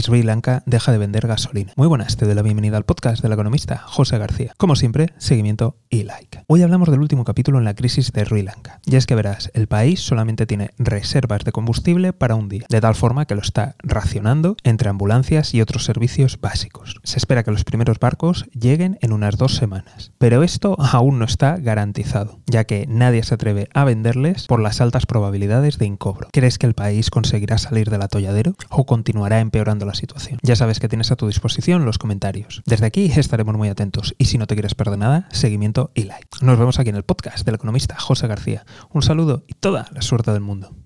Sri Lanka deja de vender gasolina. Muy buenas, te doy la bienvenida al podcast del economista José García. Como siempre, seguimiento y like. Hoy hablamos del último capítulo en la crisis de Sri Lanka. Y es que verás, el país solamente tiene reservas de combustible para un día, de tal forma que lo está racionando entre ambulancias y otros servicios básicos. Se espera que los primeros barcos lleguen en unas dos semanas. Pero esto aún no está garantizado, ya que nadie se atreve a venderles por las altas probabilidades de incobro. ¿Crees que el país conseguirá salir del atolladero o continuará empeorando la situación? Ya sabes que tienes a tu disposición los comentarios. Desde aquí estaremos muy atentos y si no te quieres perder nada, seguimiento y like. Nos vemos aquí en el podcast del economista José García. Un saludo y toda la suerte del mundo.